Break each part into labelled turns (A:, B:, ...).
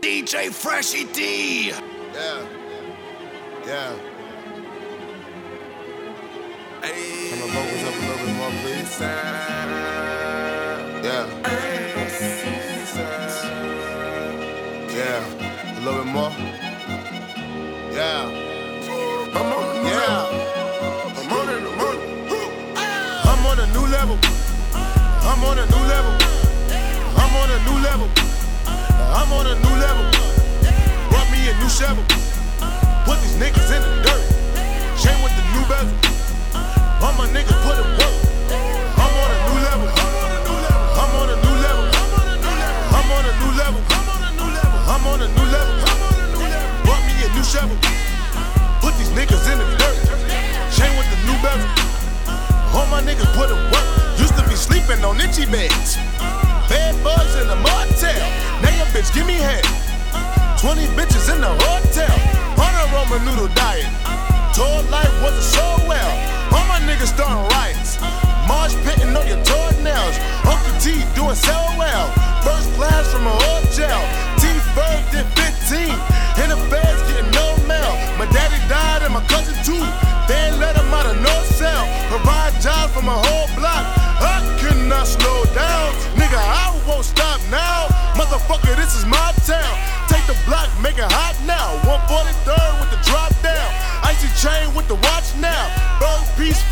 A: DJ Freshi D.
B: Yeah. Yeah. Hey. Turn my vocals up a little bit more, please. Yeah. Yeah. A little bit more. Yeah. I'm on, yeah. I'm on it, I'm on it. I'm on a new level. I'm on a new level. I'm on a new level. I'm on a new shovel. Put these niggas in the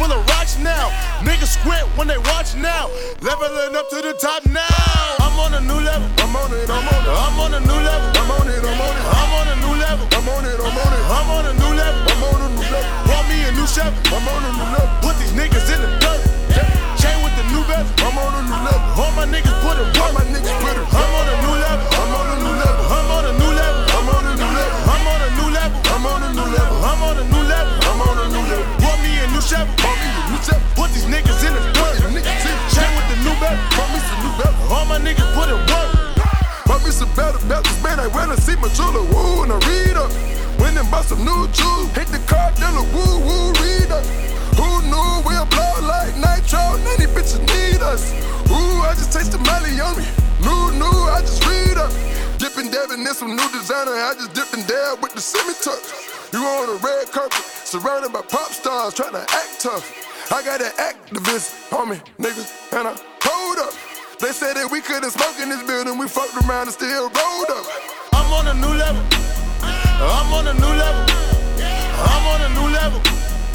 B: full of rocks now. Niggas squint when they watch now. Leveling up to the top now. I'm on a new level. I'm on it, I'm on it. I'm on a new level. I'm on it, I'm on it. I'm on a new level. I'm on it, I'm on it. I'm on a new level. I'm on a new level. Brought me a new Chevy. I'm on a new level. See my jeweler, woo, and I read up. Went and bought some new jewels. Hit the car dealer, woo, woo, read up. Who knew we'll blow like nitro? These bitches need us. Ooh, I just taste the Molly on me. New, new, I just read up. Dipping, dabbing in some new designer. I just dipped and dab with the semi tuck. You on a red carpet, surrounded by pop stars, trying to act tough. I got an Actavis on me, niggas, and I hold up. They said that we couldn't smoke in this building, we fucked around and still rolled up. I'm on a new level. I'm on a new level. I'm on a new level.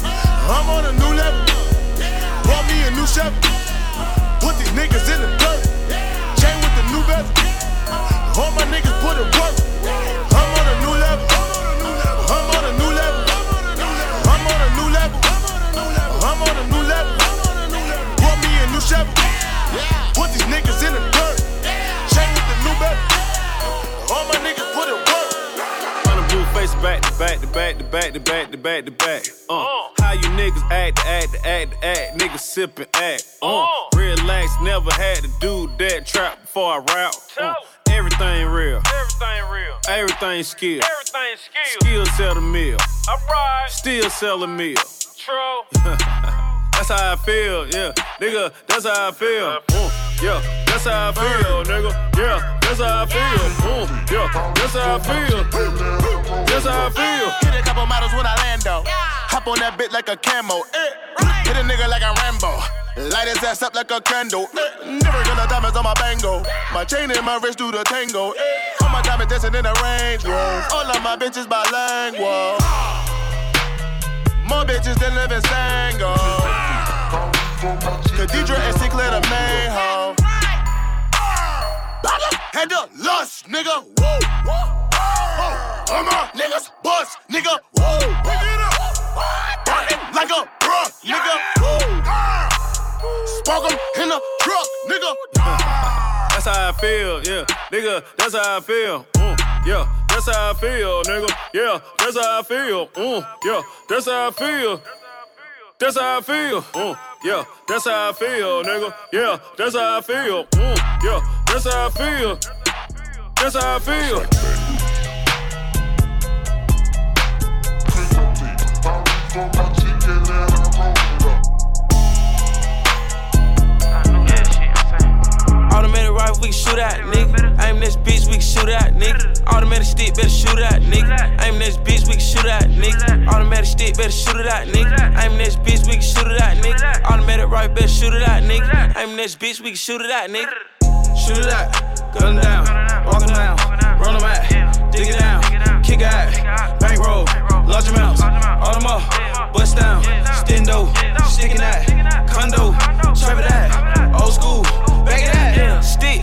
B: I'm on a new level. Brought me a new Chevy. Put these niggas in the dirt. Chain with the new bezel. All my niggas put it work.
C: Back to back to back to back to. Uh, how you niggas act to act to act to act, niggas sippin' act. Uh, relax, never had to do that trap before I rap. Uh, everything real,
D: Everything real.
C: everything skill.
D: Everything skill.
C: Still sell the meal,
D: Alright.
C: still sell the meal.
D: True.
C: That's how I feel, yeah, nigga. That's how I feel. Uh, yeah, that's how I feel, nigga. Yeah, that's how I feel. Uh, yeah, that's how I feel. That's how I feel.
B: Hit a couple models when I land though. Hop on that bit like a camo. Eh. Hit a nigga like a Rambo. Light his ass up like a candle. Eh. Never gonna diamonds on my bango. My chain and my wrist do the tango. Eh. All my diamonds dancing in the range. Whoa. All of my bitches bilingual. More bitches than live in Sango. Cathedral and Sinclair the main hoe. Head up, lust, nigga. Woo. Whoa. All my niggas bust, nigga. Woo. Party like a bruh, nigga. Woo. Spark 'em in the truck, nigga.
C: That's how I feel, yeah, nigga. That's how I feel, mm, yeah. That's how I feel, nigga. Yeah, that's how I feel, mm, yeah. That's how I feel. That's how I feel, mm, yeah. That's how I feel, nigga. Yeah, that's how I feel, mm, yeah. That's how I feel. That's how I feel.
E: Automated rifle, we can shoot at, nigga. Aim this bitch, we can shoot at, nigga. Automated stick, better shoot out, nigga. Aim this bitch, we can shoot out, nigga. Automatic stick, better shoot it out, nigga. Aim this bitch, we can shoot it out, nigga. Automatic right, better shoot it out, nigga. Aim this bitch, we can shoot it out, nigga. Shoot it out, gun down, walk down, run them out, dig it down, kick out, bankroll, large amounts, all them up, bust down, stendo, sticking that, condo, trap it out, old school, back it out, stick,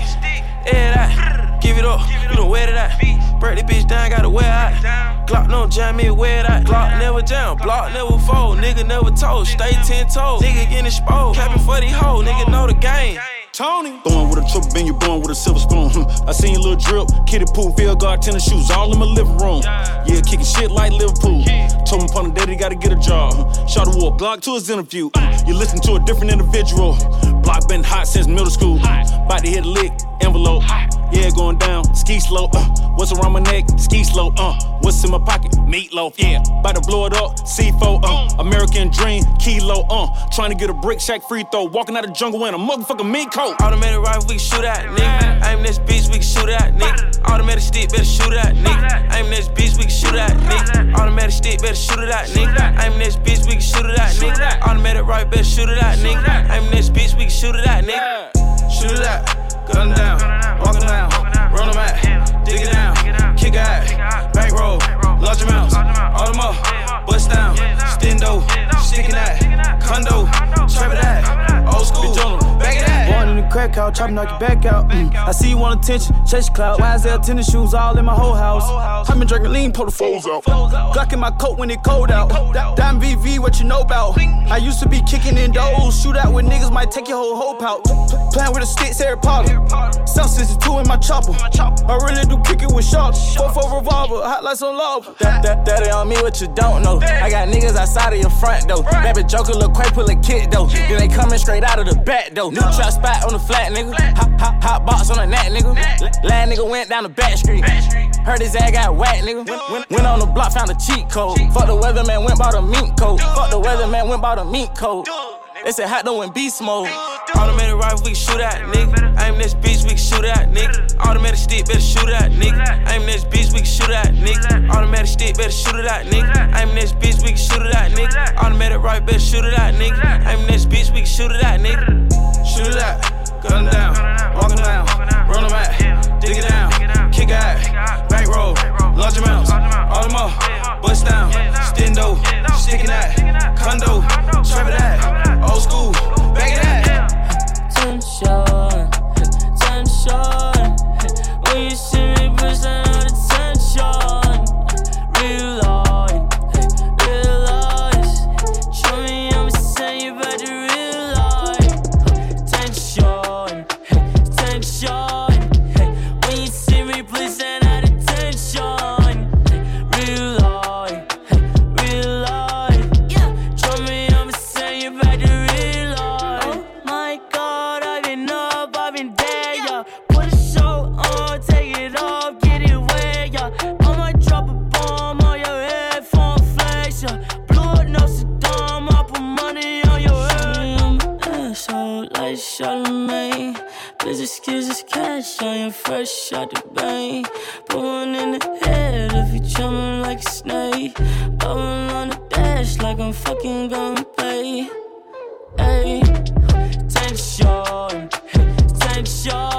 E: air that, give it up, you don't wear it out, break the bitch down, gotta wear out, Glock no jam me, wear out, Glock never jam, block never fold, nigga never told, stay ten toes, nigga getting exposed, capping for these hoes, nigga know the game. Tony.
F: Born with a triple bin, you born with a silver spoon. I seen a little drip, kitty pool, field guard, tennis shoes, all in my living room. Yeah, kicking shit like Liverpool. Told him upon the daddy, gotta get a job. Shot a war, Glock to his interview. You listen to a different individual. Block been hot since middle school. About to hit a lick, envelope. Yeah, going down, ski slow. Uh, what's around my neck? Ski slow. Uh, what's in my pocket? Meatloaf. Yeah, about to blow it up. C4. Uh, American dream. Kilo. Uh, trying to get a brick shack free throw. Walking out the jungle in a motherfucking mink coat.
E: Automatic rifle, we shoot at,
G: Crack house, chopping knock your back out. Mm. I see you want attention, chase clout. YSL tennis shoes all in my whole house. i been drinking lean, pull the foes out. Glock in my coat when it cold out. Diamond VV, what you know about? I used to be kicking in doors, shoot out with niggas, might take your whole hope out. Playing with the sticks, Harry Potter. South 62 in my chopper. I really do kick it with shots. 4 4 revolver, hot lights on love.
E: That, that, that on me what you don't know. I got niggas outside of your front door. Baby Joker look quite pull a kid though. Then they coming straight out of the back though. New trap spot on the nigga. Hot, hot, hot box on the net nigga. Last nigga went down the back street. Heard his ass got whacked nigga. Went, on the block, found a cheat code. Fuck the weatherman, went bought a mink coat. Fuck the weatherman, went bought a mink coat. They said hot though in beast mode. Automatic rifle, we shoot at, nigga. This Bitch,
H: excuse us, cash on your fresh out the bank. Put one in the head if you jumping like a snake. One on the dash like I'm fucking gonna play. Hey, tension, tension.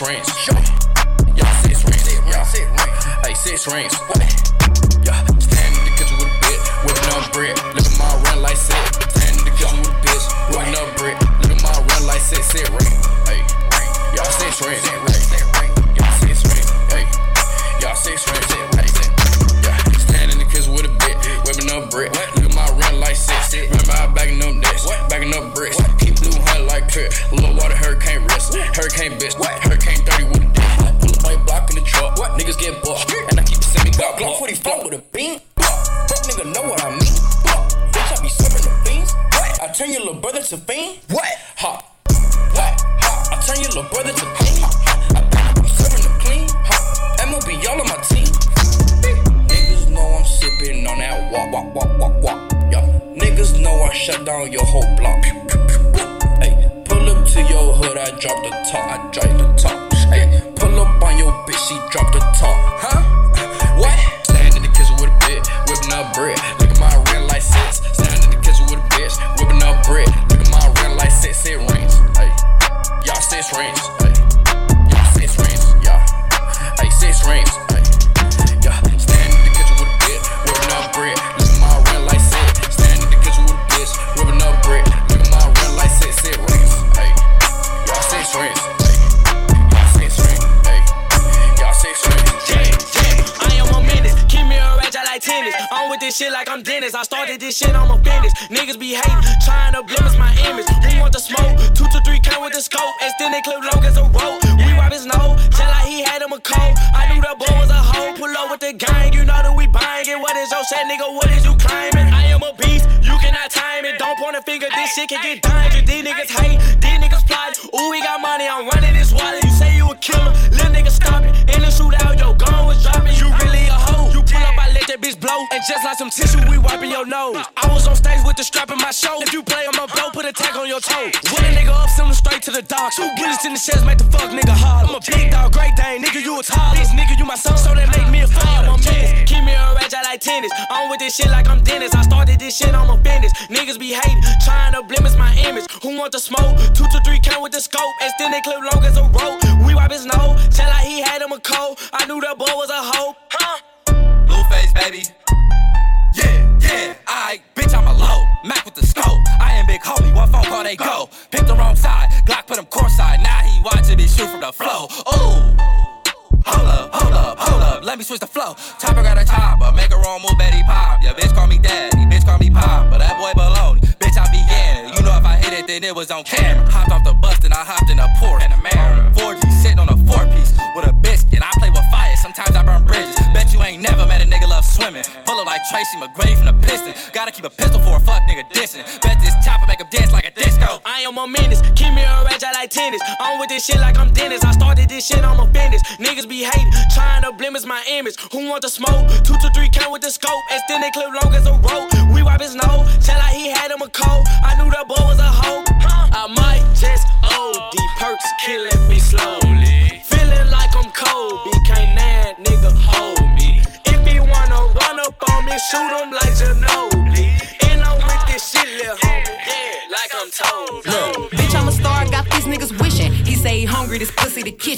A: Y'all shut down your whole block. Hey, pull up to your hood, I drop the top, I drive the top. Hey, pull up on your bitch, she drop the top. Huh? What? Stand in the kitchen with a bit, whipping up bread. Look at my red light six. Stand in the kitchen with a bitch, whipping up bread. Look at my red light six, it rings. Hey, y'all six rings.
E: With this shit like I'm Dennis. I started this shit, I'm finish. Niggas be hating, trying to blemish my image. Who want the smoke? Two to three count with the scope. Extended clip long as a rope. We wipe his nose, tell like he had him a cold. I knew the boy was a hoe. Pull up with the gang, you know that we buying it. What is your set, nigga? What is you claiming? I am a beast, you cannot time it. Don't point a finger, this shit can get dangerous. These niggas hate, these niggas plot. Ooh, we got money, I'm running this wallet. You say you a killer, little nigga stop it. In the shootout, your gun was dropping. You that bitch blow. And just like some tissue, we wiping your nose. I was on stage with the strap in my show. If you play on my blow, put a tag on your toe. When a nigga up, send him straight to the dock. Two bullets in the chest, make the fuck nigga hard. I'm a big dog, great dane, nigga, you a tall. This nigga, you my son, so that make me a father. I'm a. Keep me a rage, I like tennis. I'm with this shit like I'm Dennis. I started this shit, I'm a finish. Niggas be hating, trying to blemish my image. Who want the smoke? Two to three count with the scope. And still they clip long as a rope. We wipe his nose, tell like he had him a cold. I knew that boy was a hoe. Huh?
I: Baby. Yeah, yeah, I bitch, I'm a low. Mac with the scope. I am big homie, one phone call, they go. Pick the wrong side, Glock put him courtside. Now he watching me shoot from the flow. Ooh. Hold up, hold up, hold up, let me switch the flow. Chopper got a chopper, make a wrong move, Betty pop. Yeah, bitch call me daddy, bitch call me pop, but that boy baloney. Bitch, I be in. You know if I hit it, then it was on camera. Hopped off the bus, then I hopped in a Porsche and a Mary. 4G sitting on a four piece with a biscuit. I play with fire, sometimes I never met a nigga love swimming. Pull up like Tracy McGrady from the piston. Gotta keep a pistol for a fuck nigga dissing. Bet this chopper make him dance like a disco.
E: I am a menace. Keep me a rage, I like tennis. I'm with this shit like I'm Dennis. I started this shit, I'm finish. Niggas be hating, trying to blemish my image. Who want the smoke? Two to three count with the scope. Extended clip long as a rope. We wipe his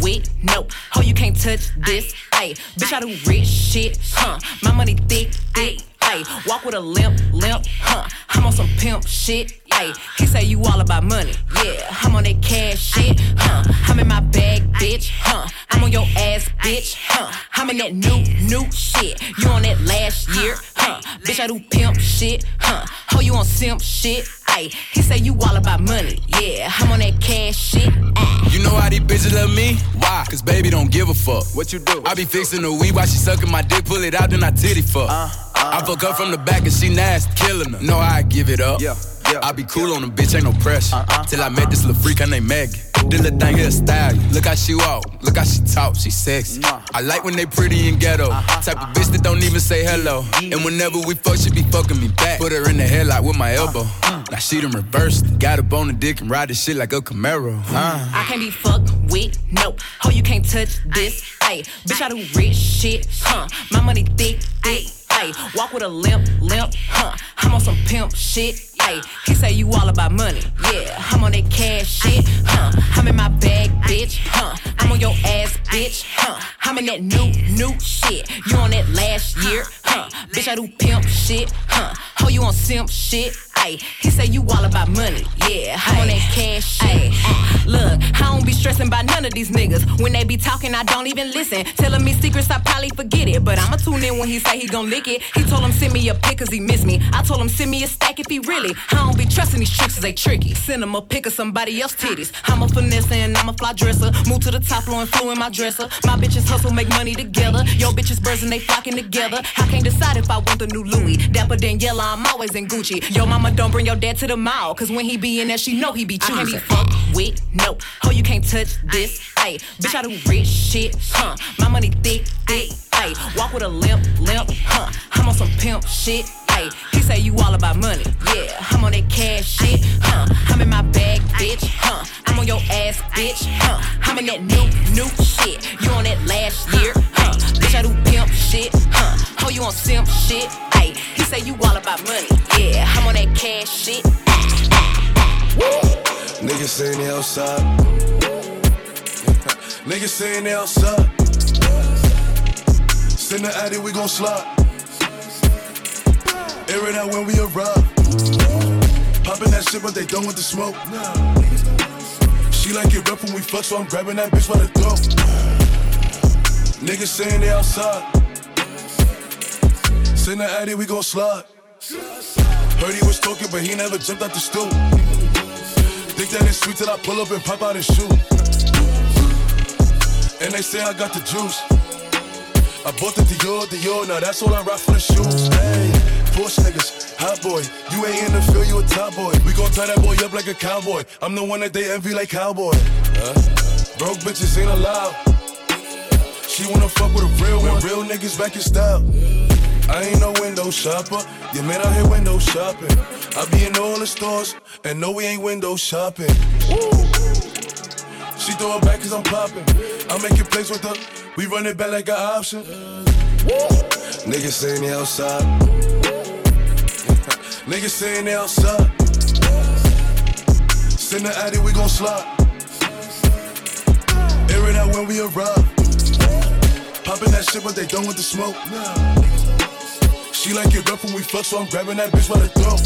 J: with, no. You can't touch this, ayy. Bitch, I do rich shit, huh? My money thick, thick. Ayy, walk with a limp, limp, huh? I'm on some pimp shit, ayy. He say you all about money, yeah. I'm on that cash shit, huh? I'm in my bag, bitch, huh? I'm on your ass, bitch, huh? I'm in that new, new shit. You on that last year, huh? Bitch, I do pimp shit, huh? Oh, you on simp shit, ayy. He say you all about money, yeah. I'm on that cash shit, ayy.
K: You know how these bitches love me? Why? Cause baby don't give a fuck. What you do? I be fixing the weed while she sucking my dick, pull it out, then I titty fuck. Uh, I fuck her from the back and she nasty, killing her. Know how I give it up. Yeah. Yeah. I be cool on the bitch, ain't no pressure. Uh-uh. Till I met this little freak, her name Maggie. This little thing here style. you. Look how she walk, look how she talk, she sexy. I like when they pretty and ghetto.
J: Uh-huh,
K: Type of bitch that don't even say hello. And whenever we fuck, she be fucking me back. Put her in the headlock with my elbow.
J: Uh-huh.
K: Now she done reversed. Got up on the dick and ride this shit like a Camaro. Uh.
J: I can't be fucked with, no. Ho, you can't touch this, ayy. Bitch, I do rich shit, huh? My money thick, thick, Walk with a limp, limp, huh? I'm on some pimp shit, Hey, he say you all about money. Yeah, I'm on that cash shit. Huh? I'm in my bag, bitch. Huh? I'm on your ass, bitch. Huh? I'm in that new, new shit. You on that last year? Huh? Bitch, I do pimp shit. Huh? Oh, you on simp shit? Ay, he say you all about money. Yeah, I'm on that cash shit. Ay, uh. look, I don't be stressing about none of these niggas. When they be talking, I don't even listen. Telling me secrets, I probably forget it. But I'ma tune in when he say he gon' lick it. He told him send me a pic cause he miss me. I told him send me a stack if he really. I don't be trusting these tricks cause they tricky. Send him a pic of somebody else titties. I'm a finesse and I'm a fly dresser. Move to the top floor and flew in my dresser. My bitches hustle, make money together. Yo bitches birds and they flocking together. I can't decide if I want the new Louis. Dapper Daniela, I'm always in Gucci. Yo mama don't bring your dad to the mall. Cause when he be in there, she know he be choosing. I can't be fucked with, no. Oh, you can't touch this. Ay, bitch, I do rich shit, huh? My money thick, thick, ay. Walk with a limp, limp, huh? I'm on some pimp shit, ay. He say you all about money, yeah. I'm on that cash shit, huh? I'm in my bag, bitch, huh? I'm on your ass, bitch, huh? I'm in that new, new shit. You on that last year, huh? Bitch, I do pimp shit, huh? Oh, you on simp shit, ay. He say you all about money, yeah. I'm on that cash shit.
C: Niggas saying they outside. Niggas saying they outside. Send the addy, we gon' slide. Air it out when we arrive. Popping that shit, but they done with the smoke. She like it rough when we fuck, so I'm grabbing that bitch by the throat. Niggas saying they outside. Send the addy, we gon' slide. Heard he was talking, but he never jumped out the stool. Think that it's sweet till I pull up and pop out and shoot. And they say I got the juice. I bought the Dior, Dior, now that's all I rock for the shoes. Hey, Porsche niggas, hot boy. You ain't in the field, you a top boy. We gon' tie that boy up like a cowboy. I'm the one that they envy like cowboy. Huh? Broke bitches ain't allowed. She wanna fuck with a real one. Real niggas back in style. I ain't no window shopper. You man out here window shopping. I be in all the stores, and no, we ain't window shopping. Woo. She throw it back cause I'm popping. I make it plays with her. We run it back like an option. Woo. Niggas saying they outside. Niggas saying they outside. Send the addy, we gon' slide. Air it out when we arrive. Popping that shit, but they done with the smoke. She like it rough when we fuck, so I'm grabbing that bitch by the throat.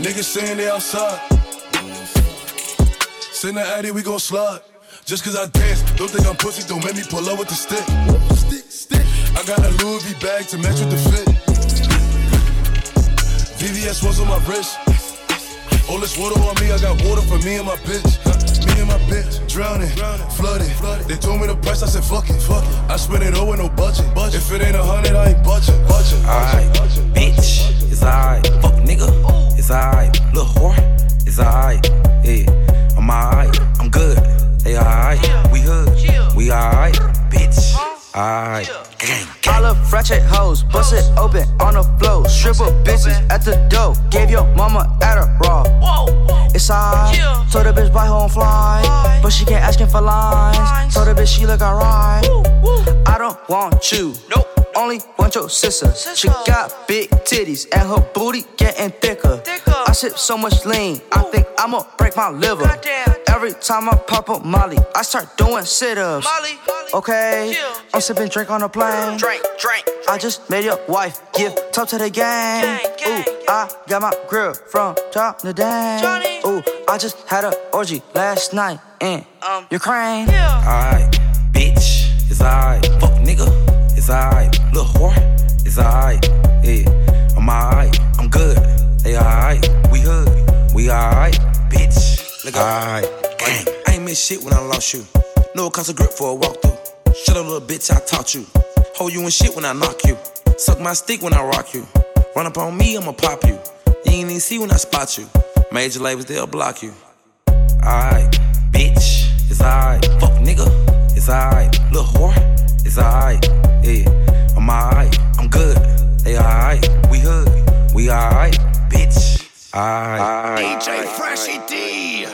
C: Niggas saying they outside. Send the addy, we gon' slide. Just cause I dance, don't think I'm pussy, don't make me pull up with the stick. Stick, stick. I got a Louis V bag to match with the fit. VVS was on my wrist. All this water on me, I got water for me and my bitch. Me and my bitch, drowning, flooded. They told me the price, I said fuck it. Fuck it. I spend it all with no budget. If it ain't a hundred, I ain't budget. budget.
L: Alright, bitch, it's alright. Fuck nigga, it's alright. Little whore, it's alright. Yeah, I'm alright. I'm good. They alright. We hood. We alright. Bitch, alright. Gang,
M: All the ratchet hoes, bust it open on the floor. Stripper bitches at the door. Gave your mama at a raw. It's alright. Told the bitch buy her own fly. But she kept asking for lines. Told the bitch she look alright. I don't want you. Nope. Only want your sister. She got big titties and her booty getting thicker. I sip so much lean, I think I'ma break my liver. Every time I pop up Molly, I start doing sit-ups. Okay, I'm sipping drink on a plane. Drink, drink. I just made your wife give top to the gang. Ooh, I got my grill from top to down. Ooh, I just had a orgy last night in Ukraine.
L: Alright, bitch, it's alright. Fuck nigga, it's alright. Little whore, it's alright. Yeah, I'm alright. I'm good. They alright. We hood. We alright. Bitch, look alright. Gang. I ain't miss shit when I lost you. No cost of grip for a walkthrough. Shut up, little bitch, I taught you. Hold you in shit when I knock you. Suck my stick when I rock you. Run up on me, I'ma pop you. You ain't even see when I spot you. Major labels, they'll block you. Alright, bitch, it's alright. Fuck nigga, it's alright. Little whore, it's alright. Yeah, I'm alright. I'm good. They alright. We hood. We alright, bitch. Alright.
N: DJ Freshi D.